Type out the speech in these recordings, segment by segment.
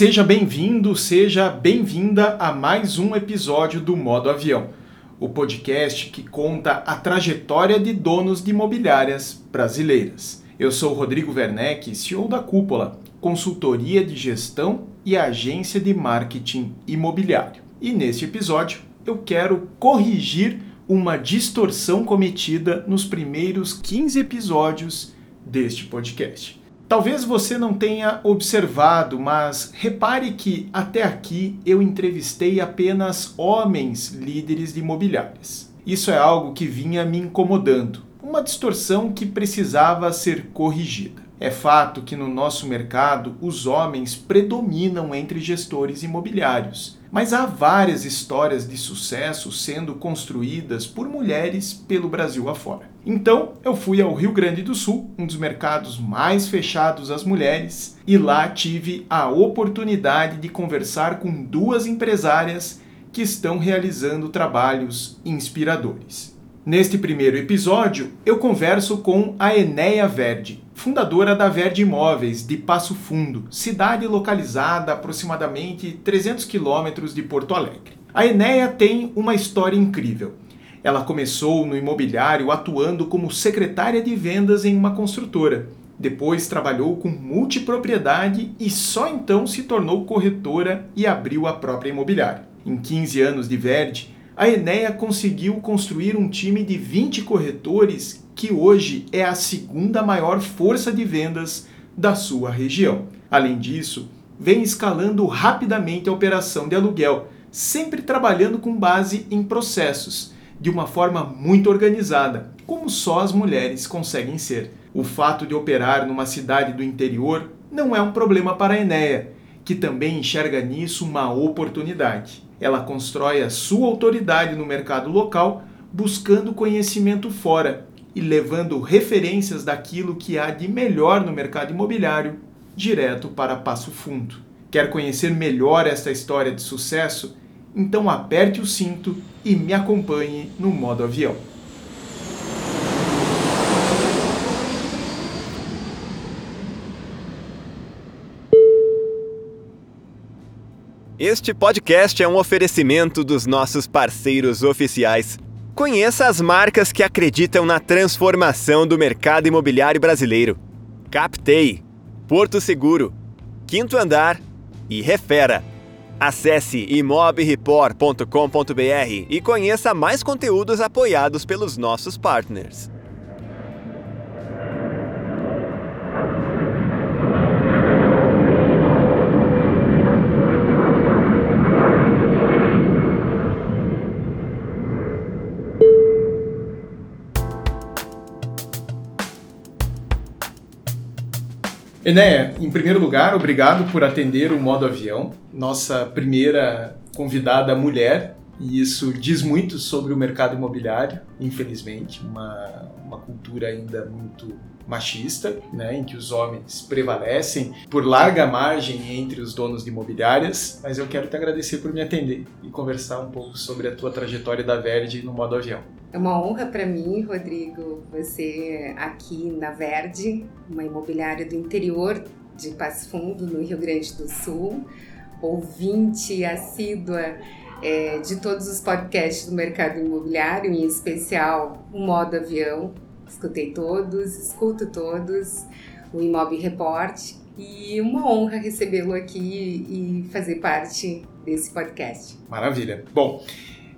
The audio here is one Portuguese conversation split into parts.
Seja bem-vindo, seja bem-vinda a mais um episódio do Modo Avião, o podcast que conta a trajetória de donos de imobiliárias brasileiras. Eu sou Rodrigo Werneck, CEO da Cúpula, consultoria de gestão e agência de marketing imobiliário. E neste episódio eu quero corrigir uma distorção cometida nos primeiros 15 episódios deste podcast. Talvez você não tenha observado, mas repare que até aqui eu entrevistei apenas homens líderes de imobiliárias. Isso é algo que vinha me incomodando, uma distorção que precisava ser corrigida. É fato que no nosso mercado os homens predominam entre gestores imobiliários, mas há várias histórias de sucesso sendo construídas por mulheres pelo Brasil afora. Então eu fui ao Rio Grande do Sul, um dos mercados mais fechados às mulheres, e lá tive a oportunidade de conversar com duas empresárias que estão realizando trabalhos inspiradores. Neste primeiro episódio, eu converso com a Enéia Verde, fundadora da Verde Imóveis de Passo Fundo, cidade localizada a aproximadamente 300 quilômetros de Porto Alegre. A Enéia tem uma história incrível. Ela começou no imobiliário atuando como secretária de vendas em uma construtora. Depois trabalhou com multipropriedade e só então se tornou corretora e abriu a própria imobiliária. Em 15 anos de Verde, a Enéia conseguiu construir um time de 20 corretores que hoje é a segunda maior força de vendas da sua região. Além disso, vem escalando rapidamente a operação de aluguel, sempre trabalhando com base em processos de uma forma muito organizada, como só as mulheres conseguem ser. O fato de operar numa cidade do interior não é um problema para a Enéia, que também enxerga nisso uma oportunidade. Ela constrói a sua autoridade no mercado local, buscando conhecimento fora e levando referências daquilo que há de melhor no mercado imobiliário direto para Passo Fundo. Quer conhecer melhor esta história de sucesso? Então aperte o cinto e me acompanhe no modo avião. Este podcast é um oferecimento dos nossos parceiros oficiais. Conheça as marcas que acreditam na transformação do mercado imobiliário brasileiro: Captei, Porto Seguro, Quinto Andar e Refera. Acesse imobreport.com.br e conheça mais conteúdos apoiados pelos nossos partners. Enéia, em primeiro lugar, obrigado por atender o modo avião, nossa primeira convidada mulher, e isso diz muito sobre o mercado imobiliário, infelizmente, uma, uma cultura ainda muito machista, né, em que os homens prevalecem por larga margem entre os donos de imobiliárias, mas eu quero te agradecer por me atender e conversar um pouco sobre a tua trajetória da Verde no modo avião. É uma honra para mim, Rodrigo, você aqui na Verde, uma imobiliária do interior de Passo Fundo, no Rio Grande do Sul, ouvinte assídua é, de todos os podcasts do mercado imobiliário, em especial o Modo Avião. Escutei todos, escuto todos, o Imob Report, e uma honra recebê-lo aqui e fazer parte desse podcast. Maravilha. Bom,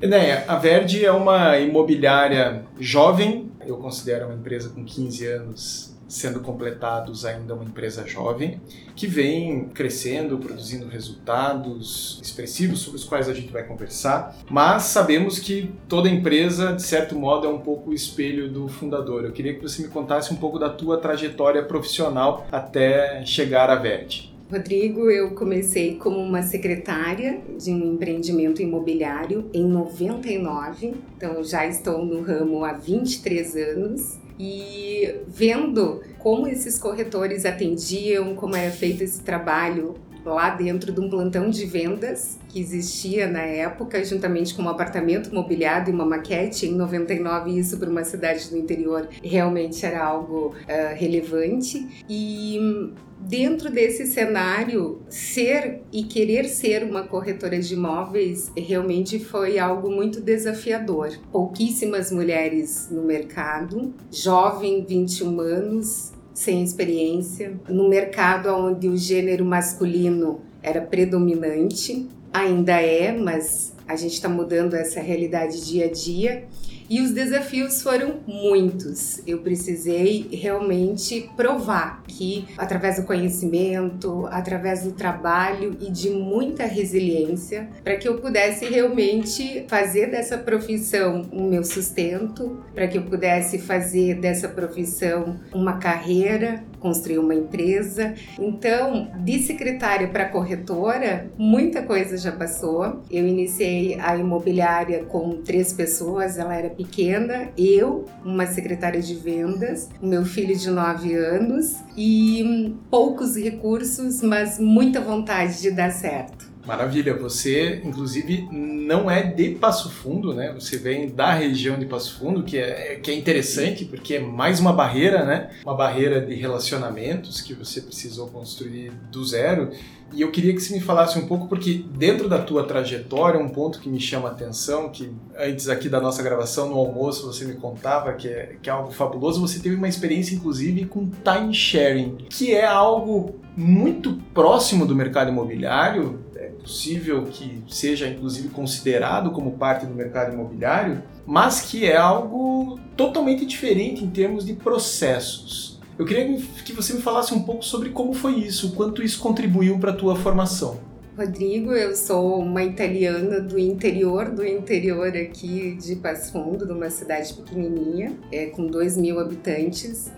Enéia, a Verde é uma imobiliária jovem, eu considero uma empresa com 15 anos sendo completados ainda uma empresa jovem, que vem crescendo, produzindo resultados expressivos sobre os quais a gente vai conversar, mas sabemos que toda empresa, de certo modo, é um pouco o espelho do fundador. Eu queria que você me contasse um pouco da tua trajetória profissional até chegar à Verde. Rodrigo, eu comecei como uma secretária de um empreendimento imobiliário em 99, então já estou no ramo há 23 anos e vendo como esses corretores atendiam, como era feito esse trabalho lá dentro de um plantão de vendas que existia na época, juntamente com um apartamento mobiliado e uma maquete. Em 99, isso para uma cidade do interior realmente era algo uh, relevante. E dentro desse cenário, ser e querer ser uma corretora de imóveis realmente foi algo muito desafiador. Pouquíssimas mulheres no mercado, jovem, 21 anos, sem experiência, no mercado onde o gênero masculino era predominante, ainda é, mas a gente está mudando essa realidade dia a dia. E os desafios foram muitos. Eu precisei realmente provar que, através do conhecimento, através do trabalho e de muita resiliência, para que eu pudesse realmente fazer dessa profissão o meu sustento, para que eu pudesse fazer dessa profissão uma carreira, construir uma empresa. Então, de secretária para corretora, muita coisa já passou. Eu iniciei a imobiliária com três pessoas, ela era pequena, eu, uma secretária de vendas, meu filho de 9 anos e poucos recursos, mas muita vontade de dar certo. Maravilha, você inclusive não é de Passo Fundo, né? Você vem da região de Passo Fundo, que é, que é interessante porque é mais uma barreira, né? Uma barreira de relacionamentos que você precisou construir do zero. E eu queria que você me falasse um pouco, porque dentro da tua trajetória, um ponto que me chama a atenção, que antes aqui da nossa gravação, no almoço, você me contava que é, que é algo fabuloso, você teve uma experiência, inclusive, com time sharing, que é algo muito próximo do mercado imobiliário, é possível que seja, inclusive, considerado como parte do mercado imobiliário, mas que é algo totalmente diferente em termos de processos. Eu queria que você me falasse um pouco sobre como foi isso, quanto isso contribuiu para a tua formação. Rodrigo, eu sou uma italiana do interior do interior aqui de Passo Fundo, de uma cidade pequenininha, é, com 2 mil habitantes.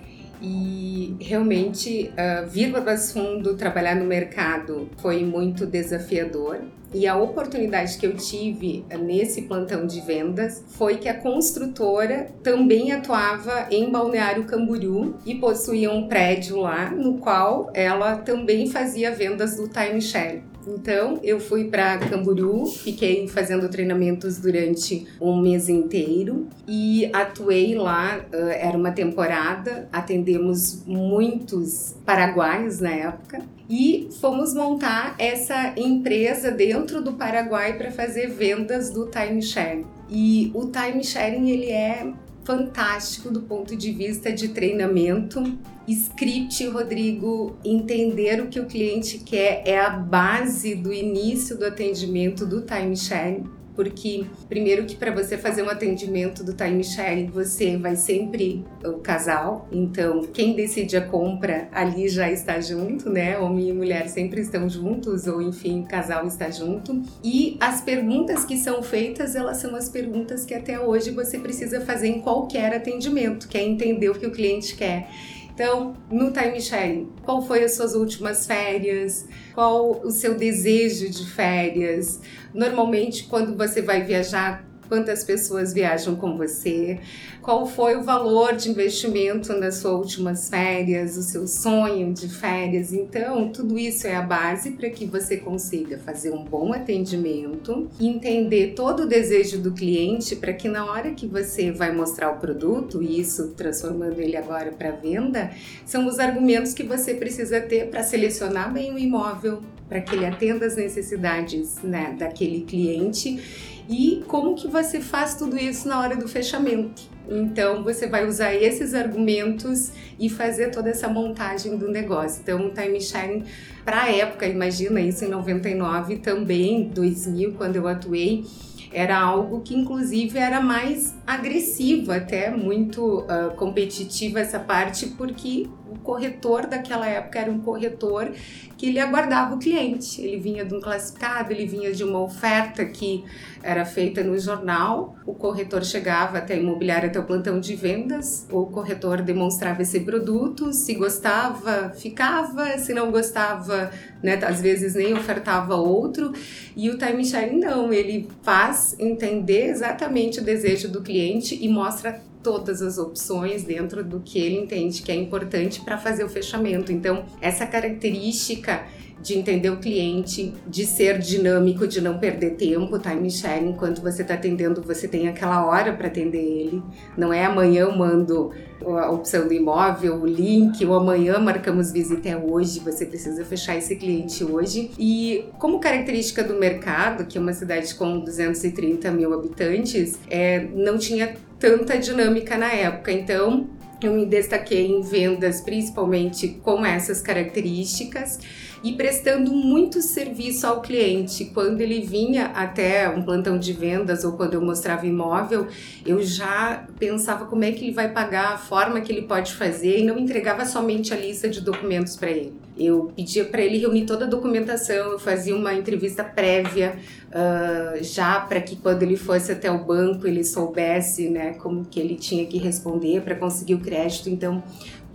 E realmente uh, vir para Passo Fundo trabalhar no mercado foi muito desafiador. E a oportunidade que eu tive nesse plantão de vendas foi que a construtora também atuava em Balneário Camboriú e possuía um prédio lá no qual ela também fazia vendas do timeshare. Então, eu fui para Camboriú, fiquei fazendo treinamentos durante um mês inteiro e atuei lá. Era uma temporada, atendemos muitos paraguaios na época e fomos montar essa empresa dentro do Paraguai para fazer vendas do timeshare. E o timesharing ele é fantástico do ponto de vista de treinamento. Script, Rodrigo, entender o que o cliente quer é a base do início do atendimento do timeshare porque primeiro que para você fazer um atendimento do time sharing, você vai sempre o casal, então quem decide a compra ali já está junto, né? Homem e mulher sempre estão juntos, ou enfim, o casal está junto. E as perguntas que são feitas, elas são as perguntas que até hoje você precisa fazer em qualquer atendimento, que é entender o que o cliente quer. Então, no time sharing, qual foi as suas últimas férias? Qual o seu desejo de férias? Normalmente, quando você vai viajar, quantas pessoas viajam com você, qual foi o valor de investimento nas suas últimas férias, o seu sonho de férias. Então, tudo isso é a base para que você consiga fazer um bom atendimento, entender todo o desejo do cliente para que na hora que você vai mostrar o produto, isso transformando ele agora para venda, são os argumentos que você precisa ter para selecionar bem o imóvel, para que ele atenda as necessidades né, daquele cliente e como que você faz tudo isso na hora do fechamento. Então você vai usar esses argumentos e fazer toda essa montagem do negócio. Então o time sharing para a época, imagina isso em 99 também, 2000 quando eu atuei, era algo que inclusive era mais agressivo, até muito uh, competitiva essa parte, porque o corretor daquela época era um corretor que ele aguardava o cliente. Ele vinha de um classificado, ele vinha de uma oferta que era feita no jornal. O corretor chegava até a imobiliária, até o plantão de vendas. O corretor demonstrava esse produto, se gostava, ficava, se não gostava, né, às vezes nem ofertava outro. E o time sharing não, ele faz entender exatamente o desejo do cliente e mostra todas as opções dentro do que ele entende que é importante para fazer o fechamento. Então, essa característica de entender o cliente, de ser dinâmico, de não perder tempo, time sharing, enquanto você está atendendo, você tem aquela hora para atender ele. Não é amanhã eu mando a opção do imóvel, o link, ou amanhã marcamos visita é hoje, você precisa fechar esse cliente hoje. E como característica do mercado, que é uma cidade com 230 mil habitantes, é, não tinha tanta dinâmica na época. Então, eu me destaquei em vendas principalmente com essas características e prestando muito serviço ao cliente. Quando ele vinha até um plantão de vendas ou quando eu mostrava imóvel, eu já pensava como é que ele vai pagar, a forma que ele pode fazer e não entregava somente a lista de documentos para ele. Eu pedia para ele reunir toda a documentação, eu fazia uma entrevista prévia uh, já para que quando ele fosse até o banco ele soubesse né, como que ele tinha que responder para conseguir o crédito. Então,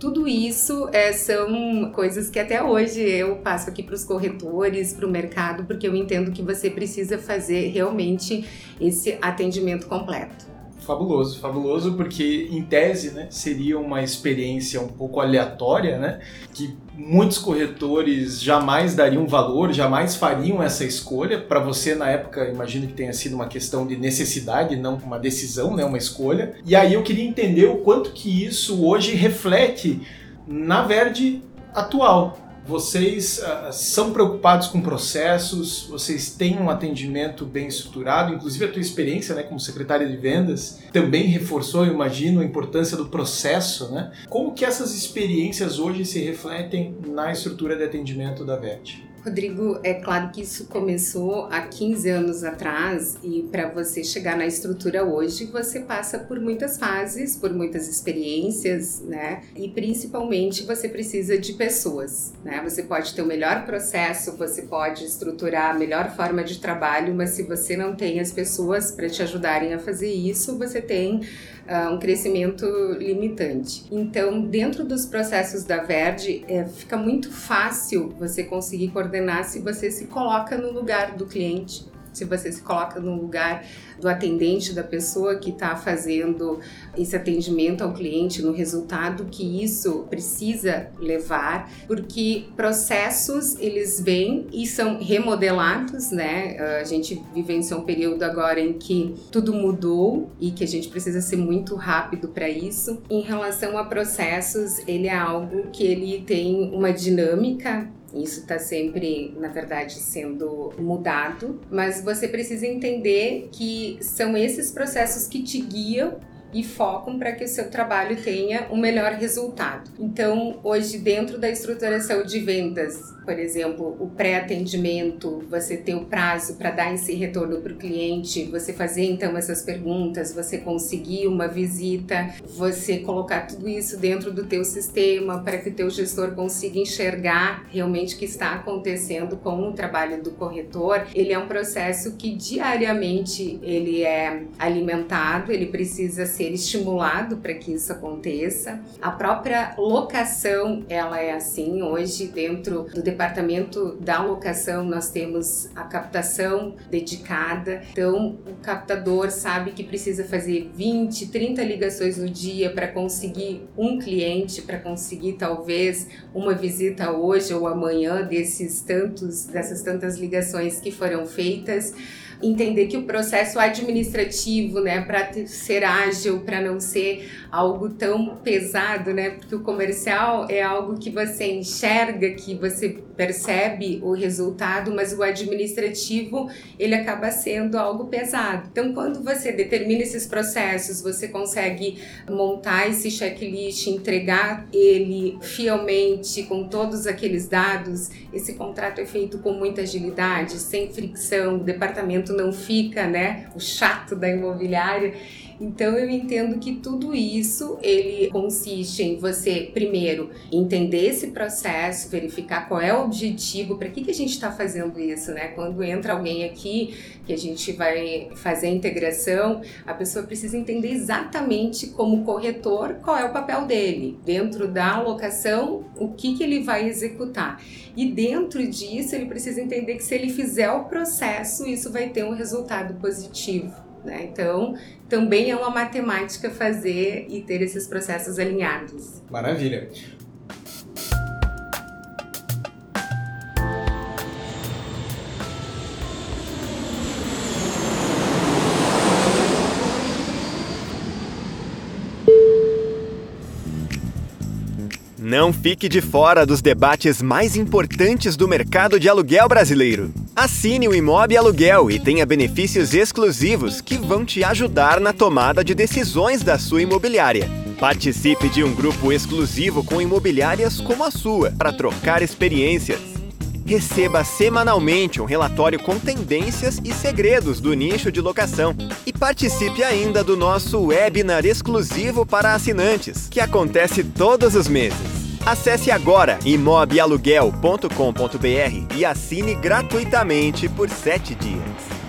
tudo isso é, são coisas que até hoje eu passo aqui para os corretores, para o mercado, porque eu entendo que você precisa fazer realmente esse atendimento completo. Fabuloso, fabuloso, porque em tese né, seria uma experiência um pouco aleatória, né, que muitos corretores jamais dariam valor, jamais fariam essa escolha. Para você, na época, imagino que tenha sido uma questão de necessidade, não uma decisão, né, uma escolha. E aí eu queria entender o quanto que isso hoje reflete na Verde atual vocês uh, são preocupados com processos, vocês têm um atendimento bem estruturado, inclusive a tua experiência né, como secretária de vendas também reforçou, eu imagino, a importância do processo. Né? Como que essas experiências hoje se refletem na estrutura de atendimento da VET? Rodrigo, é claro que isso começou há 15 anos atrás e para você chegar na estrutura hoje, você passa por muitas fases, por muitas experiências, né? E principalmente você precisa de pessoas, né? Você pode ter o melhor processo, você pode estruturar a melhor forma de trabalho, mas se você não tem as pessoas para te ajudarem a fazer isso, você tem uh, um crescimento limitante. Então, dentro dos processos da Verde, é, fica muito fácil você conseguir coordenar se você se coloca no lugar do cliente se você se coloca no lugar do atendente, da pessoa que está fazendo esse atendimento ao cliente, no resultado que isso precisa levar, porque processos eles vêm e são remodelados, né? A gente vivenciou um período agora em que tudo mudou e que a gente precisa ser muito rápido para isso. Em relação a processos, ele é algo que ele tem uma dinâmica isso está sempre, na verdade, sendo mudado, mas você precisa entender que são esses processos que te guiam e focam para que o seu trabalho tenha um melhor resultado. Então, hoje, dentro da estruturação de vendas, por exemplo, o pré-atendimento, você ter o prazo para dar esse retorno para o cliente, você fazer então essas perguntas, você conseguir uma visita, você colocar tudo isso dentro do teu sistema para que o teu gestor consiga enxergar realmente o que está acontecendo com o trabalho do corretor. Ele é um processo que diariamente ele é alimentado, ele precisa ser ser estimulado para que isso aconteça. A própria locação, ela é assim. Hoje, dentro do departamento da locação, nós temos a captação dedicada. Então, o captador sabe que precisa fazer 20, 30 ligações no dia para conseguir um cliente, para conseguir talvez uma visita hoje ou amanhã desses tantos, dessas tantas ligações que foram feitas entender que o processo administrativo, né, para ser ágil, para não ser algo tão pesado, né, porque o comercial é algo que você enxerga, que você percebe o resultado, mas o administrativo ele acaba sendo algo pesado. Então, quando você determina esses processos, você consegue montar esse checklist, entregar ele fielmente com todos aqueles dados. Esse contrato é feito com muita agilidade, sem fricção, o departamento não fica, né, o chato da imobiliária. Então eu entendo que tudo isso ele consiste em você primeiro entender esse processo, verificar qual é o objetivo, para que, que a gente está fazendo isso, né? Quando entra alguém aqui que a gente vai fazer a integração, a pessoa precisa entender exatamente como corretor qual é o papel dele dentro da alocação, o que, que ele vai executar. E dentro disso ele precisa entender que se ele fizer o processo, isso vai ter um resultado positivo. Né? Então, também é uma matemática fazer e ter esses processos alinhados. Maravilha. Não fique de fora dos debates mais importantes do mercado de aluguel brasileiro. Assine o Imob Aluguel e tenha benefícios exclusivos que vão te ajudar na tomada de decisões da sua imobiliária. Participe de um grupo exclusivo com imobiliárias como a sua para trocar experiências. Receba semanalmente um relatório com tendências e segredos do nicho de locação. E participe ainda do nosso webinar exclusivo para assinantes, que acontece todos os meses. Acesse agora imobialuguel.com.br e assine gratuitamente por 7 dias.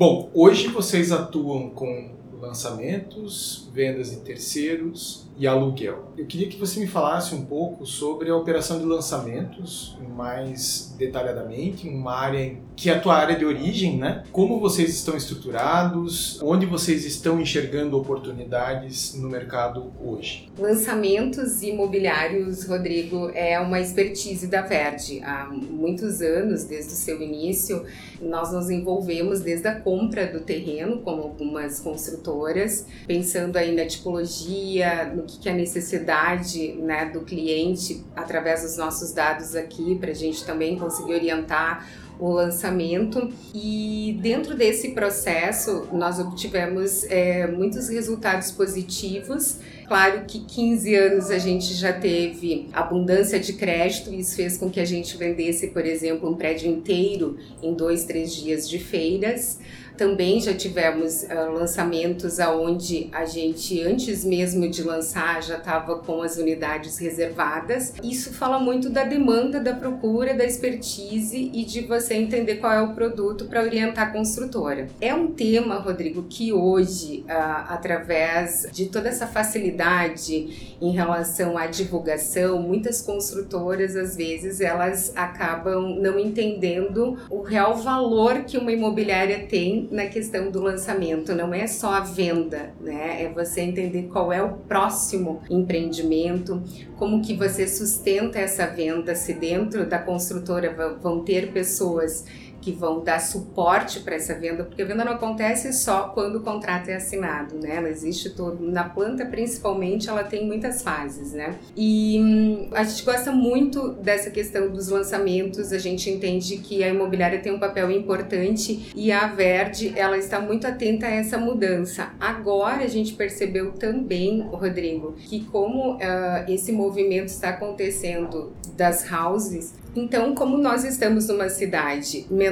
Bom, hoje vocês atuam com lançamentos, vendas em terceiros e aluguel. Eu queria que você me falasse um pouco sobre a operação de lançamentos, mais detalhadamente, uma área que é a tua área de origem, né? Como vocês estão estruturados, onde vocês estão enxergando oportunidades no mercado hoje? Lançamentos imobiliários, Rodrigo, é uma expertise da Verde. Há muitos anos, desde o seu início, nós nos envolvemos desde a compra do terreno com algumas construtoras, pensando aí na tipologia, no que é a necessidade né, do cliente através dos nossos dados aqui, para a gente também conseguir orientar o lançamento e dentro desse processo nós obtivemos é, muitos resultados positivos. Claro que 15 anos a gente já teve abundância de crédito, isso fez com que a gente vendesse, por exemplo, um prédio inteiro em dois, três dias de feiras. Também já tivemos uh, lançamentos aonde a gente, antes mesmo de lançar, já estava com as unidades reservadas. Isso fala muito da demanda, da procura, da expertise e de você entender qual é o produto para orientar a construtora. É um tema, Rodrigo, que hoje, uh, através de toda essa facilidade em relação à divulgação, muitas construtoras, às vezes, elas acabam não entendendo o real valor que uma imobiliária tem na questão do lançamento, não é só a venda, né? É você entender qual é o próximo empreendimento, como que você sustenta essa venda, se dentro da construtora vão ter pessoas que vão dar suporte para essa venda, porque a venda não acontece só quando o contrato é assinado, né? Ela existe todo na planta, principalmente, ela tem muitas fases, né? E hum, a gente gosta muito dessa questão dos lançamentos. A gente entende que a imobiliária tem um papel importante e a Verde ela está muito atenta a essa mudança. Agora a gente percebeu também, Rodrigo, que como uh, esse movimento está acontecendo das houses então, como nós estamos numa cidade menor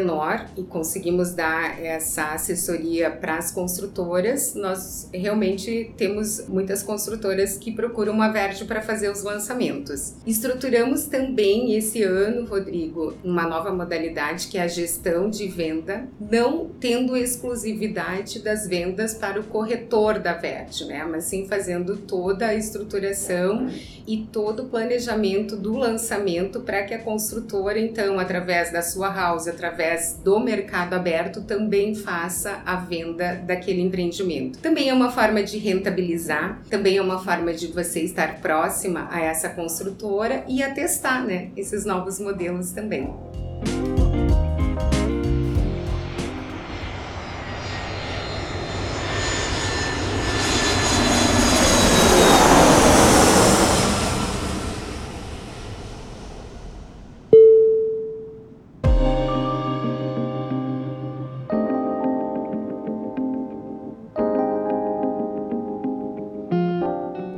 e conseguimos dar essa assessoria para as construtoras, nós realmente temos muitas construtoras que procuram uma Verde para fazer os lançamentos. Estruturamos também esse ano, Rodrigo, uma nova modalidade que é a gestão de venda, não tendo exclusividade das vendas para o corretor da Verde, né? Mas sim fazendo toda a estruturação e todo o planejamento do lançamento para que a construtora, então, através da sua house, através do mercado aberto, também faça a venda daquele empreendimento. Também é uma forma de rentabilizar, também é uma forma de você estar próxima a essa construtora e a testar, né, esses novos modelos também.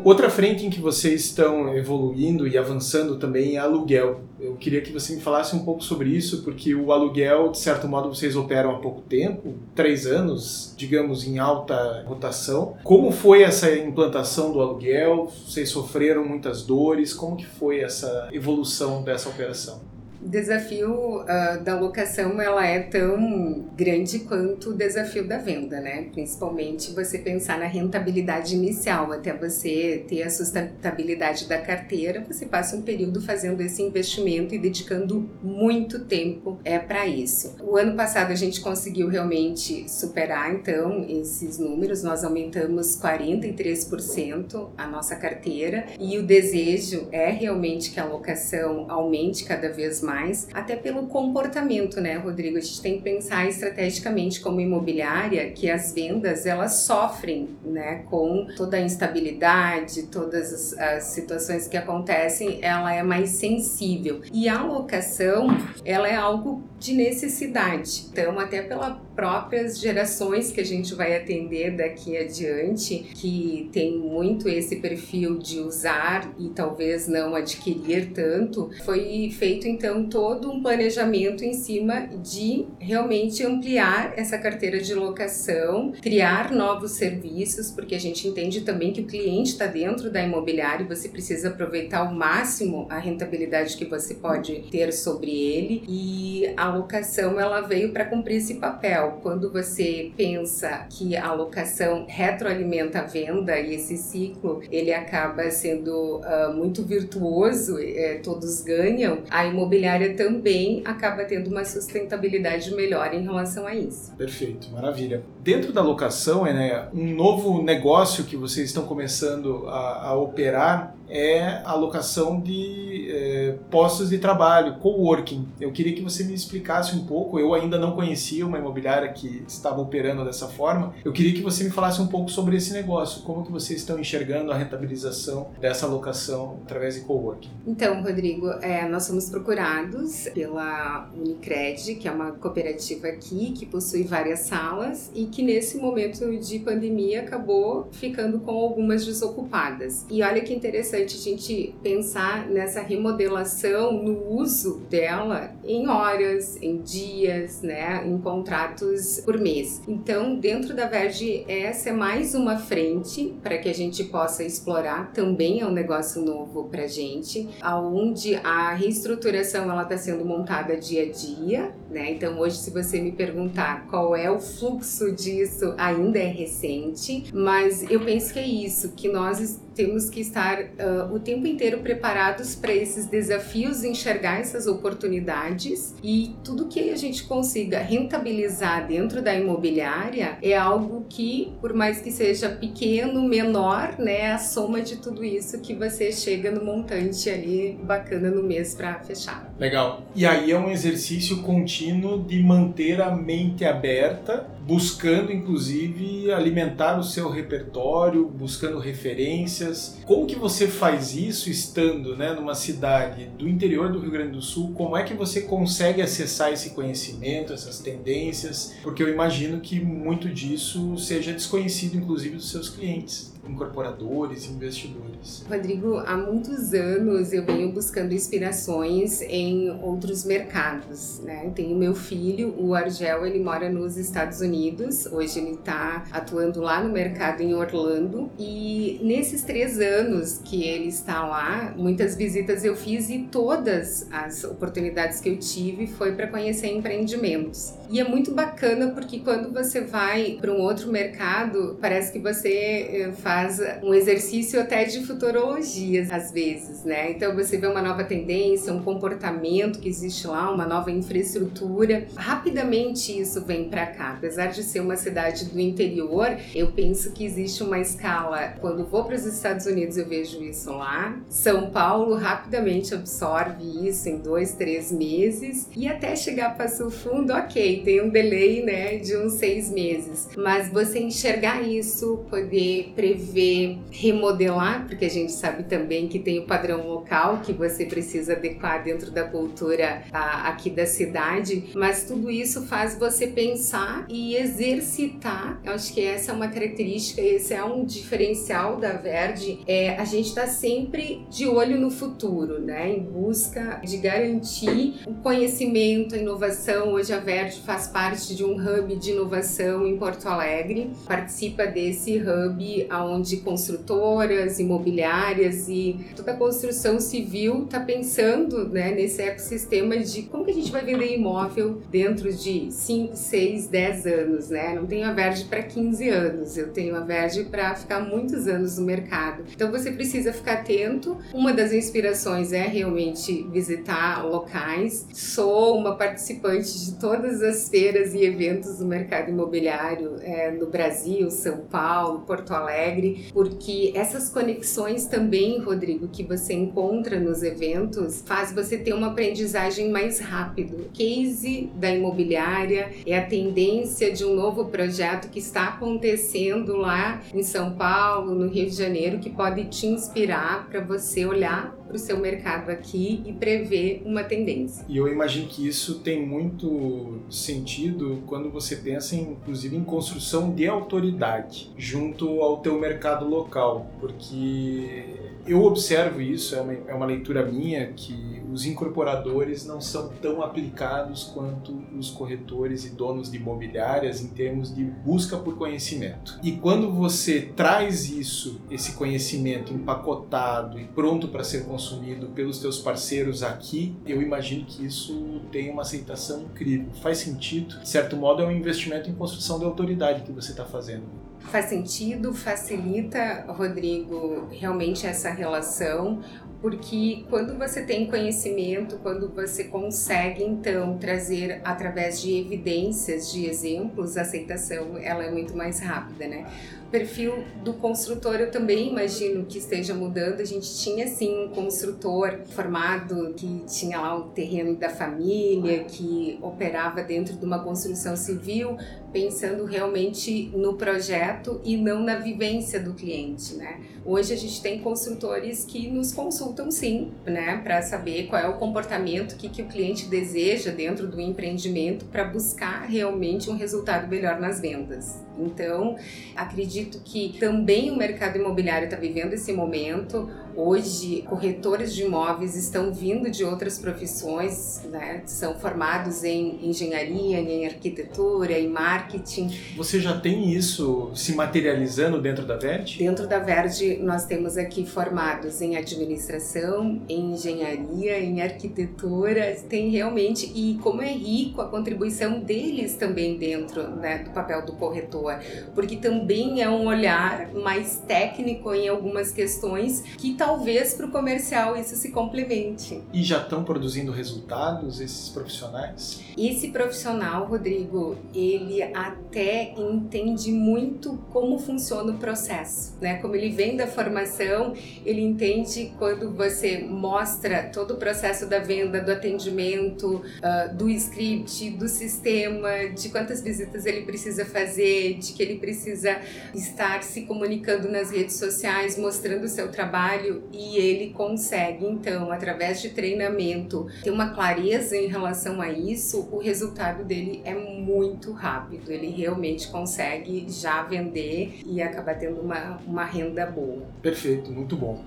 Outra frente em que vocês estão evoluindo e avançando também é aluguel. Eu queria que você me falasse um pouco sobre isso, porque o aluguel, de certo modo, vocês operam há pouco tempo, três anos, digamos, em alta rotação. Como foi essa implantação do aluguel? Vocês sofreram muitas dores? Como que foi essa evolução dessa operação? O desafio uh, da locação ela é tão grande quanto o desafio da venda, né? Principalmente você pensar na rentabilidade inicial, até você ter a sustentabilidade da carteira, você passa um período fazendo esse investimento e dedicando muito tempo é para isso. O ano passado a gente conseguiu realmente superar então esses números, nós aumentamos 43% a nossa carteira e o desejo é realmente que a locação aumente cada vez mais mais, até pelo comportamento, né, Rodrigo? A gente tem que pensar estrategicamente como imobiliária que as vendas elas sofrem, né, com toda a instabilidade, todas as, as situações que acontecem, ela é mais sensível. E a locação, ela é algo de necessidade. Então, até pelas próprias gerações que a gente vai atender daqui adiante, que tem muito esse perfil de usar e talvez não adquirir tanto, foi feito então todo um planejamento em cima de realmente ampliar essa carteira de locação, criar novos serviços, porque a gente entende também que o cliente está dentro da imobiliária e você precisa aproveitar ao máximo a rentabilidade que você pode ter sobre ele. E a locação ela veio para cumprir esse papel. Quando você pensa que a locação retroalimenta a venda e esse ciclo ele acaba sendo uh, muito virtuoso, é, todos ganham, a imobiliária também acaba tendo uma sustentabilidade melhor em relação a isso. Perfeito, maravilha. Dentro da locação, é né, um novo negócio que vocês estão começando a, a operar é a locação de é, postos de trabalho, coworking. Eu queria que você me explicasse um pouco. Eu ainda não conhecia uma imobiliária que estava operando dessa forma. Eu queria que você me falasse um pouco sobre esse negócio. Como que vocês estão enxergando a rentabilização dessa locação através de coworking? Então, Rodrigo, é, nós somos procurados pela Unicred, que é uma cooperativa aqui que possui várias salas e que nesse momento de pandemia acabou ficando com algumas desocupadas. E olha que interessante interessante a gente pensar nessa remodelação no uso dela em horas, em dias, né, em contratos por mês. Então, dentro da Verge, essa é mais uma frente para que a gente possa explorar. Também é um negócio novo para gente, aonde a reestruturação ela está sendo montada dia a dia, né? Então, hoje, se você me perguntar qual é o fluxo disso, ainda é recente, mas eu penso que é isso, que nós temos que estar uh, o tempo inteiro preparados para esses desafios, enxergar essas oportunidades e tudo que a gente consiga rentabilizar dentro da imobiliária é algo que, por mais que seja pequeno, menor, né, a soma de tudo isso que você chega no montante ali bacana no mês para fechar. Legal. E aí é um exercício contínuo de manter a mente aberta buscando inclusive alimentar o seu repertório, buscando referências. Como que você faz isso estando, né, numa cidade do interior do Rio Grande do Sul? Como é que você consegue acessar esse conhecimento, essas tendências? Porque eu imagino que muito disso seja desconhecido inclusive dos seus clientes incorporadores, investidores? Rodrigo, há muitos anos eu venho buscando inspirações em outros mercados. Né? Tenho meu filho, o Argel, ele mora nos Estados Unidos. Hoje ele está atuando lá no mercado em Orlando. E nesses três anos que ele está lá, muitas visitas eu fiz e todas as oportunidades que eu tive foi para conhecer empreendimentos. E é muito bacana porque quando você vai para um outro mercado, parece que você eh, faz faz um exercício até de futurologia, às vezes, né? Então você vê uma nova tendência, um comportamento que existe lá, uma nova infraestrutura. Rapidamente isso vem para cá. Apesar de ser uma cidade do interior, eu penso que existe uma escala. Quando vou para os Estados Unidos, eu vejo isso lá. São Paulo rapidamente absorve isso em dois, três meses e até chegar a Passo Fundo, ok, tem um delay, né, de uns seis meses. Mas você enxergar isso, poder prever prever remodelar, porque a gente sabe também que tem o padrão local que você precisa adequar dentro da cultura a, aqui da cidade, mas tudo isso faz você pensar e exercitar. Eu acho que essa é uma característica, esse é um diferencial da Verde. É, a gente está sempre de olho no futuro, né? Em busca de garantir o conhecimento, a inovação. Hoje a Verde faz parte de um hub de inovação em Porto Alegre. Participa desse hub onde construtoras, imobiliárias e toda a construção civil está pensando né, nesse ecossistema de como que a gente vai vender imóvel dentro de 5, 6, 10 anos, né? Não tenho a Verde para 15 anos, eu tenho a Verde para ficar muitos anos no mercado. Então você precisa ficar atento. Uma das inspirações é realmente visitar locais. Sou uma participante de todas as feiras e eventos do mercado imobiliário é, no Brasil, São Paulo, Porto Alegre, porque essas conexões também, Rodrigo, que você encontra nos eventos, faz você ter uma aprendizagem mais rápido. Case da imobiliária é a tendência de um novo projeto que está acontecendo lá em São Paulo, no Rio de Janeiro, que pode te inspirar para você olhar para o seu mercado aqui e prever uma tendência. E eu imagino que isso tem muito sentido quando você pensa, em, inclusive, em construção de autoridade junto ao teu mercado local, porque eu observo isso, é uma, é uma leitura minha, que os incorporadores não são tão aplicados quanto os corretores e donos de imobiliárias em termos de busca por conhecimento. E quando você traz isso, esse conhecimento empacotado e pronto para ser consumido pelos teus parceiros aqui, eu imagino que isso tem uma aceitação incrível. Faz sentido? De certo modo, é um investimento em construção de autoridade que você está fazendo. Faz sentido, facilita, Rodrigo, realmente essa relação, porque quando você tem conhecimento, quando você consegue então trazer através de evidências, de exemplos, a aceitação ela é muito mais rápida, né? Perfil do construtor eu também imagino que esteja mudando. A gente tinha sim um construtor formado que tinha lá o terreno da família, que operava dentro de uma construção civil, pensando realmente no projeto e não na vivência do cliente, né? Hoje a gente tem construtores que nos consultam sim, né, para saber qual é o comportamento que, que o cliente deseja dentro do empreendimento para buscar realmente um resultado melhor nas vendas. Então, acredito que também o mercado imobiliário está vivendo esse momento. Hoje, corretores de imóveis estão vindo de outras profissões, né? são formados em engenharia, em arquitetura, em marketing. Você já tem isso se materializando dentro da Verde? Dentro da Verde, nós temos aqui formados em administração, em engenharia, em arquitetura. Tem realmente, e como é rico a contribuição deles também dentro né, do papel do corretor, porque também é um olhar mais técnico em algumas questões que talvez para o comercial isso se complemente. E já estão produzindo resultados esses profissionais? Esse profissional, Rodrigo, ele até entende muito como funciona o processo, né? Como ele vem da formação, ele entende quando você mostra todo o processo da venda, do atendimento, uh, do script, do sistema, de quantas visitas ele precisa fazer, de que ele precisa estar se comunicando nas redes sociais, mostrando o seu trabalho e ele consegue, então, através de treinamento, ter uma clareza em relação a isso, o resultado dele é muito rápido. Ele realmente consegue já vender e acabar tendo uma, uma renda boa. Perfeito, muito bom.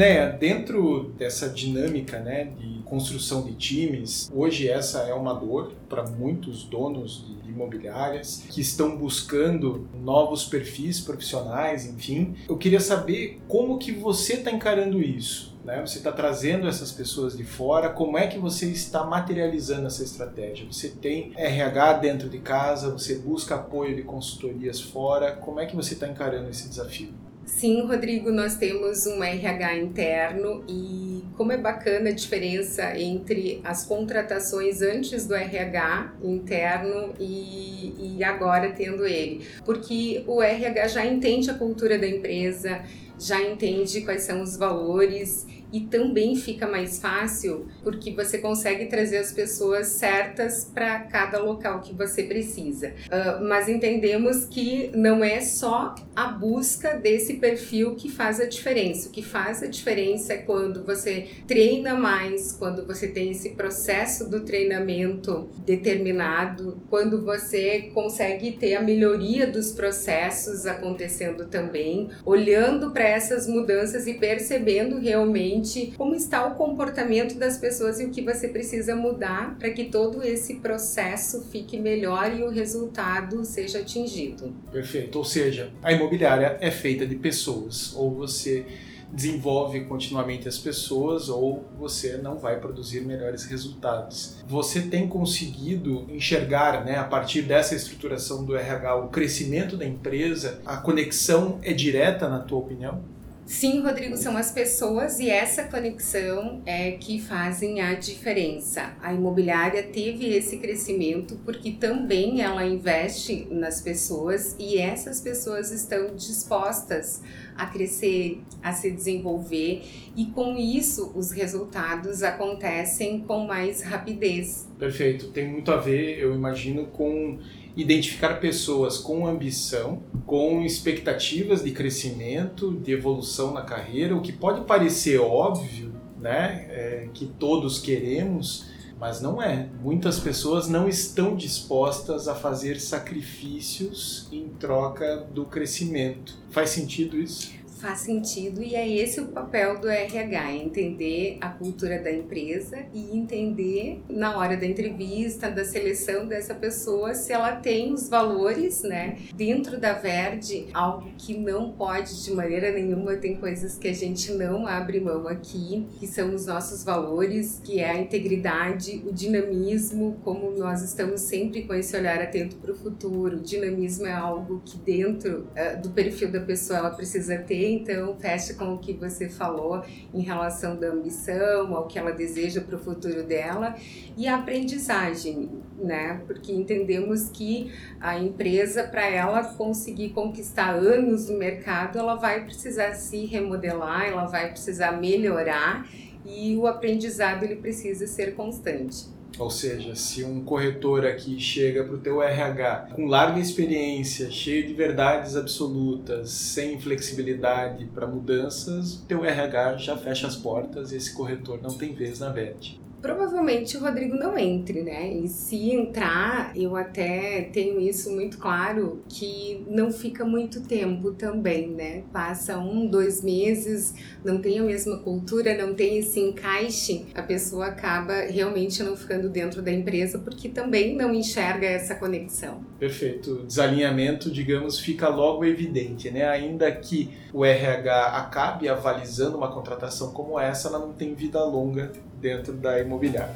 Enéia, dentro dessa dinâmica né, de construção de times, hoje essa é uma dor para muitos donos de imobiliárias que estão buscando novos perfis profissionais, enfim. Eu queria saber como que você está encarando isso. Né? Você está trazendo essas pessoas de fora, como é que você está materializando essa estratégia? Você tem RH dentro de casa, você busca apoio de consultorias fora, como é que você está encarando esse desafio? Sim, Rodrigo, nós temos um RH interno e como é bacana a diferença entre as contratações antes do RH interno e, e agora tendo ele. Porque o RH já entende a cultura da empresa, já entende quais são os valores e também fica mais fácil porque você consegue trazer as pessoas certas para cada local que você precisa. Uh, mas entendemos que não é só a busca desse perfil que faz a diferença. O que faz a diferença é quando você treina mais, quando você tem esse processo do treinamento determinado, quando você consegue ter a melhoria dos processos acontecendo também, olhando para essas mudanças e percebendo realmente como está o comportamento das pessoas e o que você precisa mudar para que todo esse processo fique melhor e o resultado seja atingido. Perfeito. Ou seja, a imobiliária é feita de pessoas, ou você desenvolve continuamente as pessoas ou você não vai produzir melhores resultados. Você tem conseguido enxergar, né, a partir dessa estruturação do RH, o crescimento da empresa? A conexão é direta, na tua opinião? Sim, Rodrigo, são as pessoas e essa conexão é que fazem a diferença. A imobiliária teve esse crescimento porque também ela investe nas pessoas e essas pessoas estão dispostas a crescer, a se desenvolver e com isso os resultados acontecem com mais rapidez. Perfeito, tem muito a ver, eu imagino, com identificar pessoas com ambição, com expectativas de crescimento, de evolução na carreira, o que pode parecer óbvio, né, é, que todos queremos, mas não é. Muitas pessoas não estão dispostas a fazer sacrifícios em troca do crescimento. Faz sentido isso? Faz sentido e é esse o papel do RH, entender a cultura da empresa e entender na hora da entrevista, da seleção dessa pessoa, se ela tem os valores, né, dentro da Verde, algo que não pode de maneira nenhuma, tem coisas que a gente não abre mão aqui, que são os nossos valores, que é a integridade, o dinamismo, como nós estamos sempre com esse olhar atento para o futuro. O dinamismo é algo que dentro uh, do perfil da pessoa ela precisa ter então fecha com o que você falou em relação da ambição, ao que ela deseja para o futuro dela e a aprendizagem, né? Porque entendemos que a empresa, para ela conseguir conquistar anos no mercado, ela vai precisar se remodelar, ela vai precisar melhorar e o aprendizado ele precisa ser constante. Ou seja, se um corretor aqui chega para o teu RH com larga experiência, cheio de verdades absolutas, sem flexibilidade para mudanças, teu RH já fecha as portas e esse corretor não tem vez na VET provavelmente o Rodrigo não entre, né? E se entrar, eu até tenho isso muito claro, que não fica muito tempo também, né? Passa um, dois meses, não tem a mesma cultura, não tem esse encaixe, a pessoa acaba realmente não ficando dentro da empresa porque também não enxerga essa conexão. Perfeito. O desalinhamento, digamos, fica logo evidente, né? Ainda que o RH acabe avalizando uma contratação como essa, ela não tem vida longa dentro da imobiliária.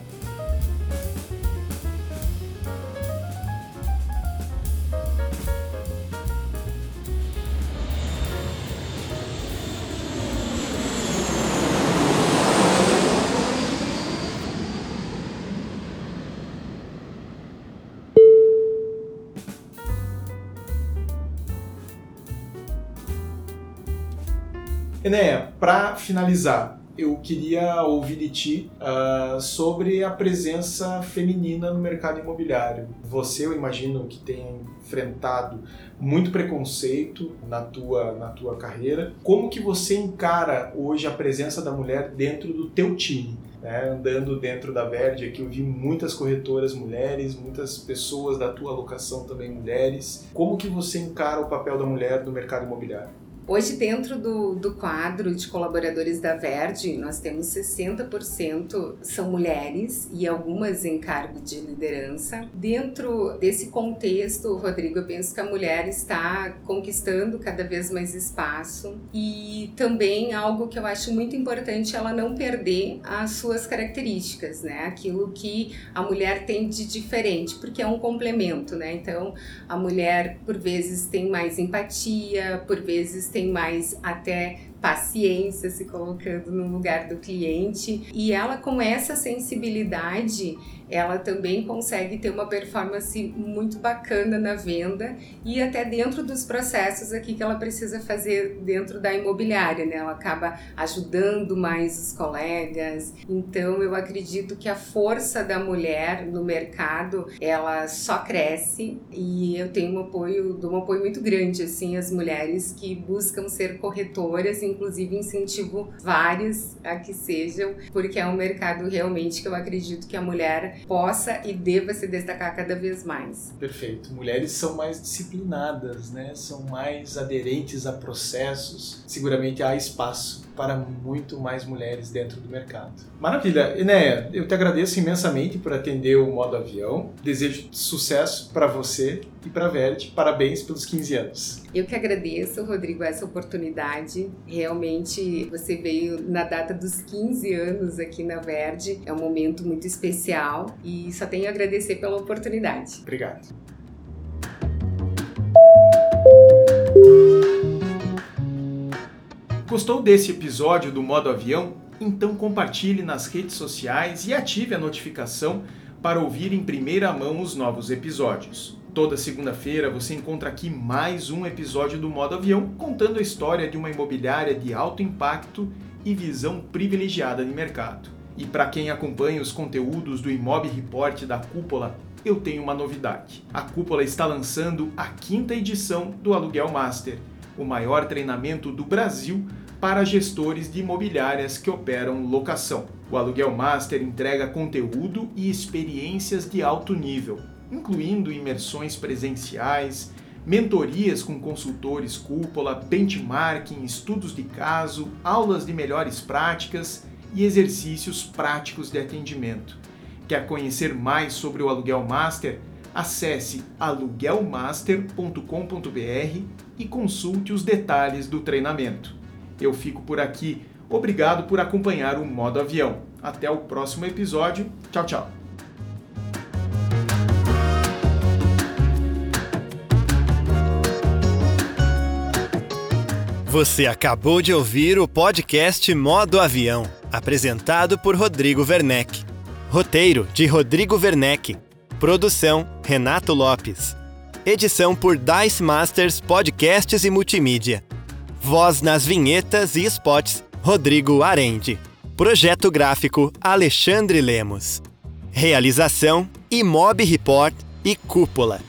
Enéia, para finalizar, eu queria ouvir de ti uh, sobre a presença feminina no mercado imobiliário. Você, eu imagino que tenha enfrentado muito preconceito na tua, na tua carreira. Como que você encara hoje a presença da mulher dentro do teu time? Né? Andando dentro da Verde aqui, eu vi muitas corretoras mulheres, muitas pessoas da tua alocação também mulheres. Como que você encara o papel da mulher no mercado imobiliário? Hoje, dentro do, do quadro de colaboradores da Verde, nós temos 60% são mulheres e algumas em cargo de liderança. Dentro desse contexto, Rodrigo, eu penso que a mulher está conquistando cada vez mais espaço e também algo que eu acho muito importante ela não perder as suas características, né? Aquilo que a mulher tem de diferente, porque é um complemento, né? Então, a mulher por vezes tem mais empatia, por vezes tem mais até paciência, se colocando no lugar do cliente. E ela, com essa sensibilidade, ela também consegue ter uma performance muito bacana na venda e até dentro dos processos aqui que ela precisa fazer dentro da imobiliária, né? Ela acaba ajudando mais os colegas. Então eu acredito que a força da mulher no mercado, ela só cresce e eu tenho um apoio, dou um apoio muito grande assim às mulheres que buscam ser corretoras, inclusive incentivo várias a que sejam, porque é um mercado realmente que eu acredito que a mulher possa e deva se destacar cada vez mais. Perfeito. Mulheres são mais disciplinadas, né? São mais aderentes a processos. Seguramente há espaço para muito mais mulheres dentro do mercado. Maravilha. Enéia, eu te agradeço imensamente por atender o modo avião. Desejo sucesso para você e para a Verde. Parabéns pelos 15 anos. Eu que agradeço, Rodrigo, essa oportunidade. Realmente você veio na data dos 15 anos aqui na Verde. É um momento muito especial e só tenho a agradecer pela oportunidade. Obrigado. Gostou desse episódio do Modo Avião? Então compartilhe nas redes sociais e ative a notificação para ouvir em primeira mão os novos episódios. Toda segunda-feira você encontra aqui mais um episódio do Modo Avião contando a história de uma imobiliária de alto impacto e visão privilegiada de mercado. E para quem acompanha os conteúdos do Imob Report da Cúpula, eu tenho uma novidade. A Cúpula está lançando a quinta edição do Aluguel Master, o maior treinamento do Brasil para gestores de imobiliárias que operam locação. O Aluguel Master entrega conteúdo e experiências de alto nível incluindo imersões presenciais, mentorias com consultores cúpula, benchmarking, estudos de caso, aulas de melhores práticas e exercícios práticos de atendimento. Quer conhecer mais sobre o Aluguel Master? Acesse aluguelmaster.com.br e consulte os detalhes do treinamento. Eu fico por aqui. Obrigado por acompanhar o Modo Avião. Até o próximo episódio. Tchau, tchau. Você acabou de ouvir o podcast Modo Avião, apresentado por Rodrigo Werneck. Roteiro de Rodrigo Werneck. Produção Renato Lopes. Edição por Dice Masters Podcasts e Multimídia. Voz nas vinhetas e spots Rodrigo Arende. Projeto gráfico Alexandre Lemos. Realização Imob Report e Cúpula.